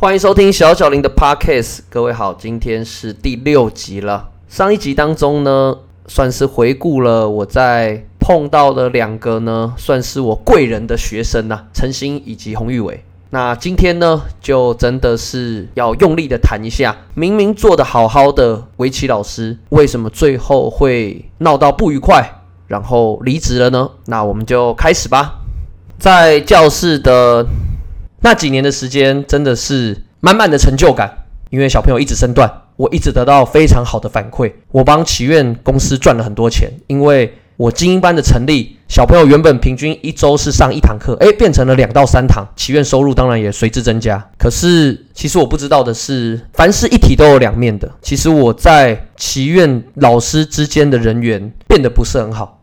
欢迎收听小小林的 Podcast，各位好，今天是第六集了。上一集当中呢，算是回顾了我在碰到的两个呢，算是我贵人的学生呐，陈星以及洪玉伟。那今天呢，就真的是要用力的谈一下，明明做的好好的围棋老师，为什么最后会闹到不愉快，然后离职了呢？那我们就开始吧。在教室的。那几年的时间真的是满满的成就感，因为小朋友一直升段，我一直得到非常好的反馈。我帮祈愿公司赚了很多钱，因为我精英班的成立，小朋友原本平均一周是上一堂课，诶，变成了两到三堂，祈愿收入当然也随之增加。可是其实我不知道的是，凡事一体都有两面的。其实我在祈愿老师之间的人缘变得不是很好。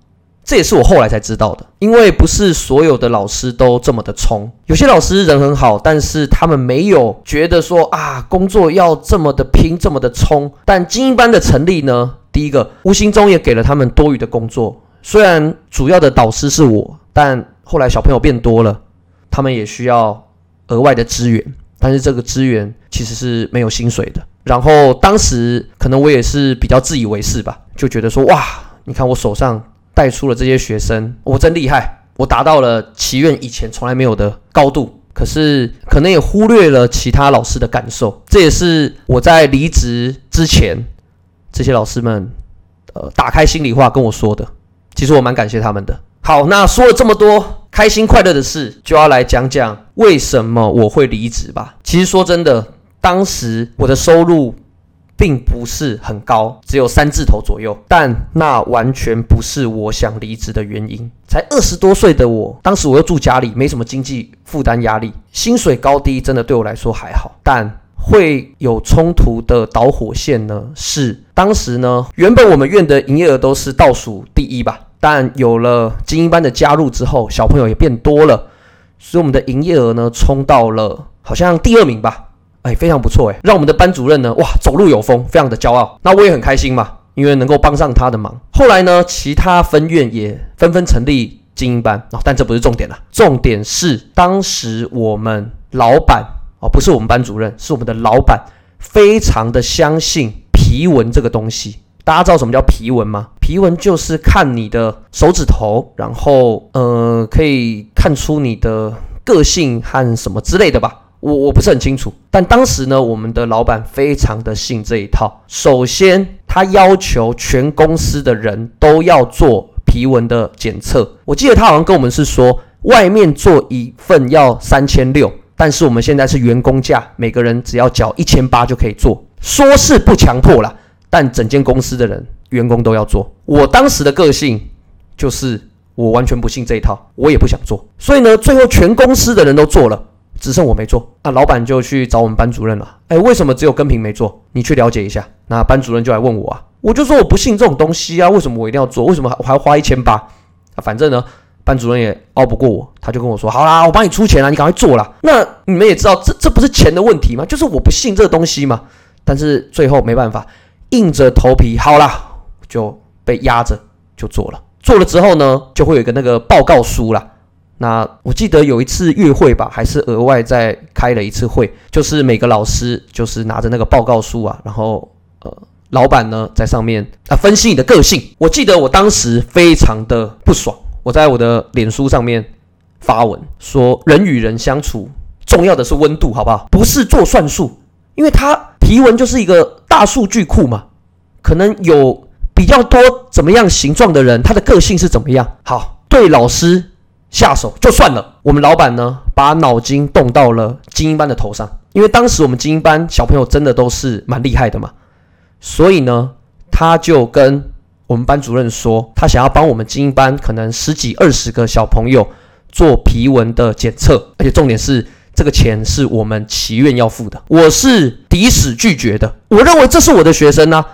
这也是我后来才知道的，因为不是所有的老师都这么的冲，有些老师人很好，但是他们没有觉得说啊，工作要这么的拼，这么的冲。但精英班的成立呢，第一个无形中也给了他们多余的工作。虽然主要的导师是我，但后来小朋友变多了，他们也需要额外的资源，但是这个资源其实是没有薪水的。然后当时可能我也是比较自以为是吧，就觉得说哇，你看我手上。带出了这些学生，我真厉害，我达到了祈愿以前从来没有的高度。可是可能也忽略了其他老师的感受，这也是我在离职之前，这些老师们，呃，打开心里话跟我说的。其实我蛮感谢他们的。好，那说了这么多开心快乐的事，就要来讲讲为什么我会离职吧。其实说真的，当时我的收入。并不是很高，只有三字头左右，但那完全不是我想离职的原因。才二十多岁的我，当时我又住家里，没什么经济负担压力，薪水高低真的对我来说还好。但会有冲突的导火线呢？是当时呢，原本我们院的营业额都是倒数第一吧，但有了精英班的加入之后，小朋友也变多了，所以我们的营业额呢，冲到了好像第二名吧。哎，非常不错哎，让我们的班主任呢，哇，走路有风，非常的骄傲。那我也很开心嘛，因为能够帮上他的忙。后来呢，其他分院也纷纷成立精英班哦，但这不是重点了，重点是当时我们老板哦，不是我们班主任，是我们的老板，非常的相信皮纹这个东西。大家知道什么叫皮纹吗？皮纹就是看你的手指头，然后呃，可以看出你的个性和什么之类的吧。我我不是很清楚，但当时呢，我们的老板非常的信这一套。首先，他要求全公司的人都要做皮纹的检测。我记得他好像跟我们是说，外面做一份要三千六，但是我们现在是员工价，每个人只要缴一千八就可以做。说是不强迫啦，但整间公司的人员工都要做。我当时的个性就是我完全不信这一套，我也不想做。所以呢，最后全公司的人都做了。只剩我没做，那老板就去找我们班主任了。哎，为什么只有跟平没做？你去了解一下。那班主任就来问我啊，我就说我不信这种东西啊，为什么我一定要做？为什么我还要花一千八？啊，反正呢，班主任也拗不过我，他就跟我说：“好啦，我帮你出钱啊，你赶快做啦。”那你们也知道，这这不是钱的问题吗？就是我不信这个东西嘛。但是最后没办法，硬着头皮，好啦，就被压着就做了。做了之后呢，就会有一个那个报告书啦。那我记得有一次月会吧，还是额外再开了一次会，就是每个老师就是拿着那个报告书啊，然后呃，老板呢在上面啊分析你的个性。我记得我当时非常的不爽，我在我的脸书上面发文说，人与人相处重要的是温度，好不好？不是做算术，因为他皮纹就是一个大数据库嘛，可能有比较多怎么样形状的人，他的个性是怎么样？好，对老师。下手就算了，我们老板呢，把脑筋动到了精英班的头上，因为当时我们精英班小朋友真的都是蛮厉害的嘛，所以呢，他就跟我们班主任说，他想要帮我们精英班可能十几二十个小朋友做皮纹的检测，而且重点是这个钱是我们祈愿要付的，我是抵死拒绝的，我认为这是我的学生呢，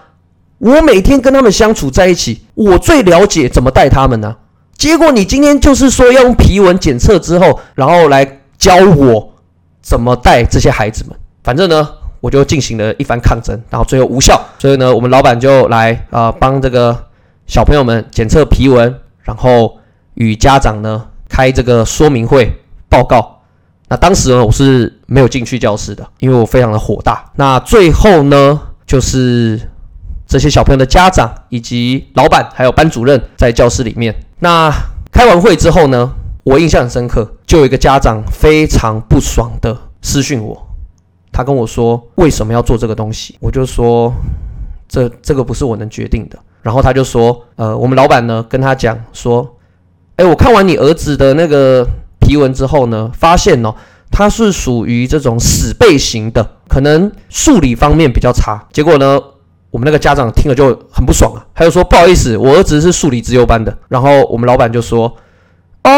我每天跟他们相处在一起，我最了解怎么带他们呢。结果你今天就是说要用皮纹检测之后，然后来教我怎么带这些孩子们。反正呢，我就进行了一番抗争，然后最后无效。所以呢，我们老板就来啊帮这个小朋友们检测皮纹，然后与家长呢开这个说明会报告。那当时呢，我是没有进去教室的，因为我非常的火大。那最后呢，就是这些小朋友的家长以及老板还有班主任在教室里面。那开完会之后呢，我印象很深刻，就有一个家长非常不爽的私讯我，他跟我说为什么要做这个东西？我就说这这个不是我能决定的。然后他就说，呃，我们老板呢跟他讲说，哎，我看完你儿子的那个。提文之后呢，发现哦，他是属于这种死背型的，可能数理方面比较差。结果呢，我们那个家长听了就很不爽啊，他就说不好意思，我儿子是数理自优班的。然后我们老板就说，哦，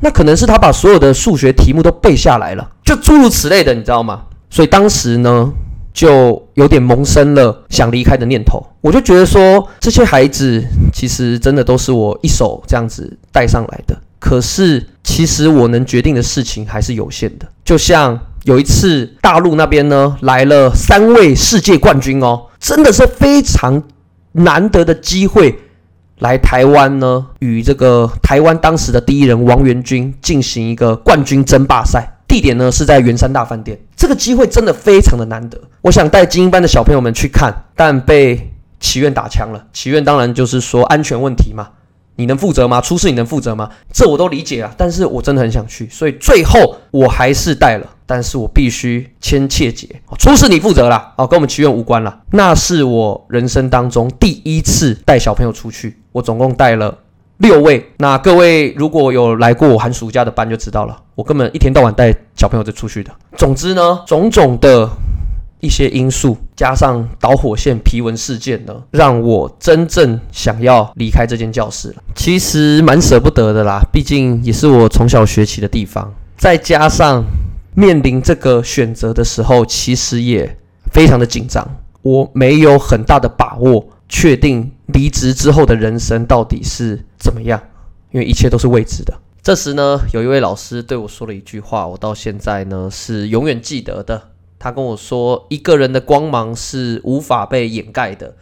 那可能是他把所有的数学题目都背下来了，就诸如此类的，你知道吗？所以当时呢，就有点萌生了想离开的念头。我就觉得说，这些孩子其实真的都是我一手这样子带上来的。可是，其实我能决定的事情还是有限的。就像有一次，大陆那边呢来了三位世界冠军哦，真的是非常难得的机会，来台湾呢，与这个台湾当时的第一人王元军进行一个冠军争霸赛。地点呢是在圆山大饭店。这个机会真的非常的难得，我想带精英班的小朋友们去看，但被祈愿打枪了。祈愿当然就是说安全问题嘛。你能负责吗？出事你能负责吗？这我都理解啊，但是我真的很想去，所以最后我还是带了，但是我必须签切结，出事你负责啦，哦，跟我们祈愿无关了。那是我人生当中第一次带小朋友出去，我总共带了六位。那各位如果有来过我寒暑假的班就知道了，我根本一天到晚带小朋友在出去的。总之呢，种种的。一些因素加上导火线皮纹事件呢，让我真正想要离开这间教室了。其实蛮舍不得的啦，毕竟也是我从小学习的地方。再加上面临这个选择的时候，其实也非常的紧张。我没有很大的把握确定离职之后的人生到底是怎么样，因为一切都是未知的。这时呢，有一位老师对我说了一句话，我到现在呢是永远记得的。他跟我说：“一个人的光芒是无法被掩盖的。”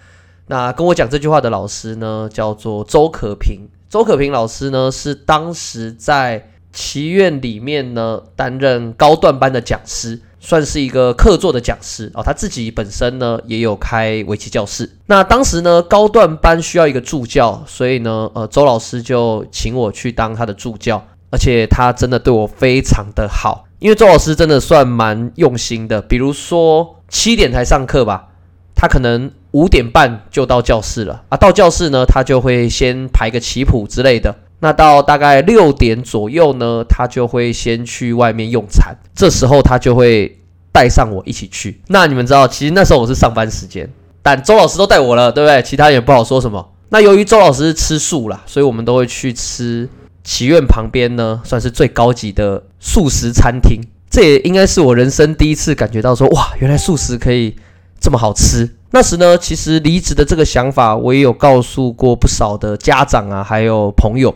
那跟我讲这句话的老师呢，叫做周可平。周可平老师呢，是当时在棋院里面呢担任高段班的讲师，算是一个客座的讲师哦。他自己本身呢也有开围棋教室。那当时呢高段班需要一个助教，所以呢呃周老师就请我去当他的助教，而且他真的对我非常的好。因为周老师真的算蛮用心的，比如说七点才上课吧，他可能五点半就到教室了啊。到教室呢，他就会先排个棋谱之类的。那到大概六点左右呢，他就会先去外面用餐。这时候他就会带上我一起去。那你们知道，其实那时候我是上班时间，但周老师都带我了，对不对？其他也不好说什么。那由于周老师吃素啦，所以我们都会去吃。祈愿旁边呢，算是最高级的素食餐厅。这也应该是我人生第一次感觉到说，哇，原来素食可以这么好吃。那时呢，其实离职的这个想法，我也有告诉过不少的家长啊，还有朋友。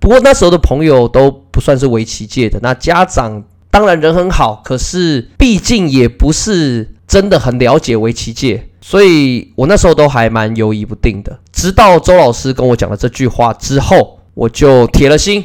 不过那时候的朋友都不算是围棋界的，那家长当然人很好，可是毕竟也不是真的很了解围棋界，所以我那时候都还蛮犹疑不定的。直到周老师跟我讲了这句话之后。我就铁了心，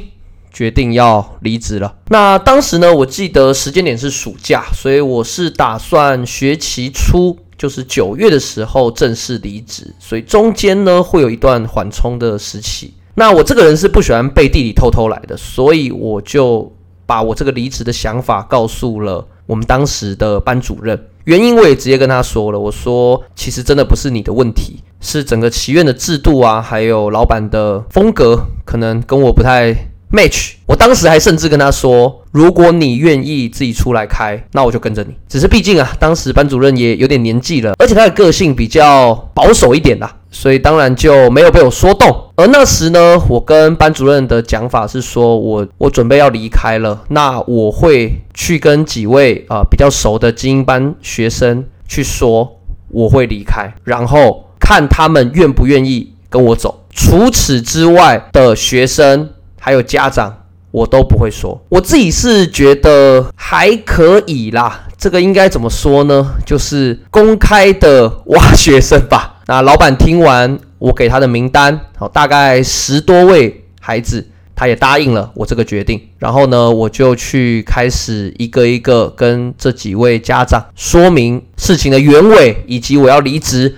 决定要离职了。那当时呢，我记得时间点是暑假，所以我是打算学期初，就是九月的时候正式离职。所以中间呢，会有一段缓冲的时期。那我这个人是不喜欢背地里偷偷来的，所以我就把我这个离职的想法告诉了我们当时的班主任。原因我也直接跟他说了，我说其实真的不是你的问题，是整个祈愿的制度啊，还有老板的风格可能跟我不太 match。我当时还甚至跟他说，如果你愿意自己出来开，那我就跟着你。只是毕竟啊，当时班主任也有点年纪了，而且他的个性比较保守一点啦。所以当然就没有被我说动。而那时呢，我跟班主任的讲法是说，我我准备要离开了，那我会去跟几位啊比较熟的精英班学生去说我会离开，然后看他们愿不愿意跟我走。除此之外的学生还有家长，我都不会说。我自己是觉得还可以啦。这个应该怎么说呢？就是公开的挖学生吧。那老板听完我给他的名单，好，大概十多位孩子，他也答应了我这个决定。然后呢，我就去开始一个一个跟这几位家长说明事情的原委，以及我要离职，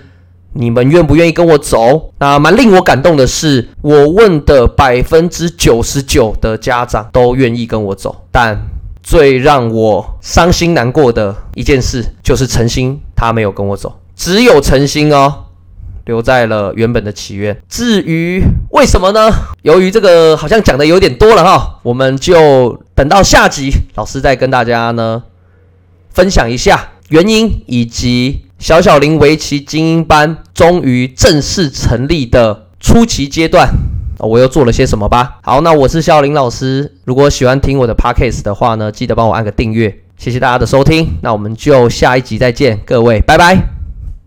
你们愿不愿意跟我走？那蛮令我感动的是，我问的百分之九十九的家长都愿意跟我走，但最让我伤心难过的一件事就是陈星他没有跟我走，只有陈星哦。留在了原本的祈愿。至于为什么呢？由于这个好像讲的有点多了哈，我们就等到下集老师再跟大家呢分享一下原因，以及小小林围棋精英班终于正式成立的初期阶段，我又做了些什么吧。好，那我是小林老师，如果喜欢听我的 podcast 的话呢，记得帮我按个订阅，谢谢大家的收听，那我们就下一集再见，各位，拜拜。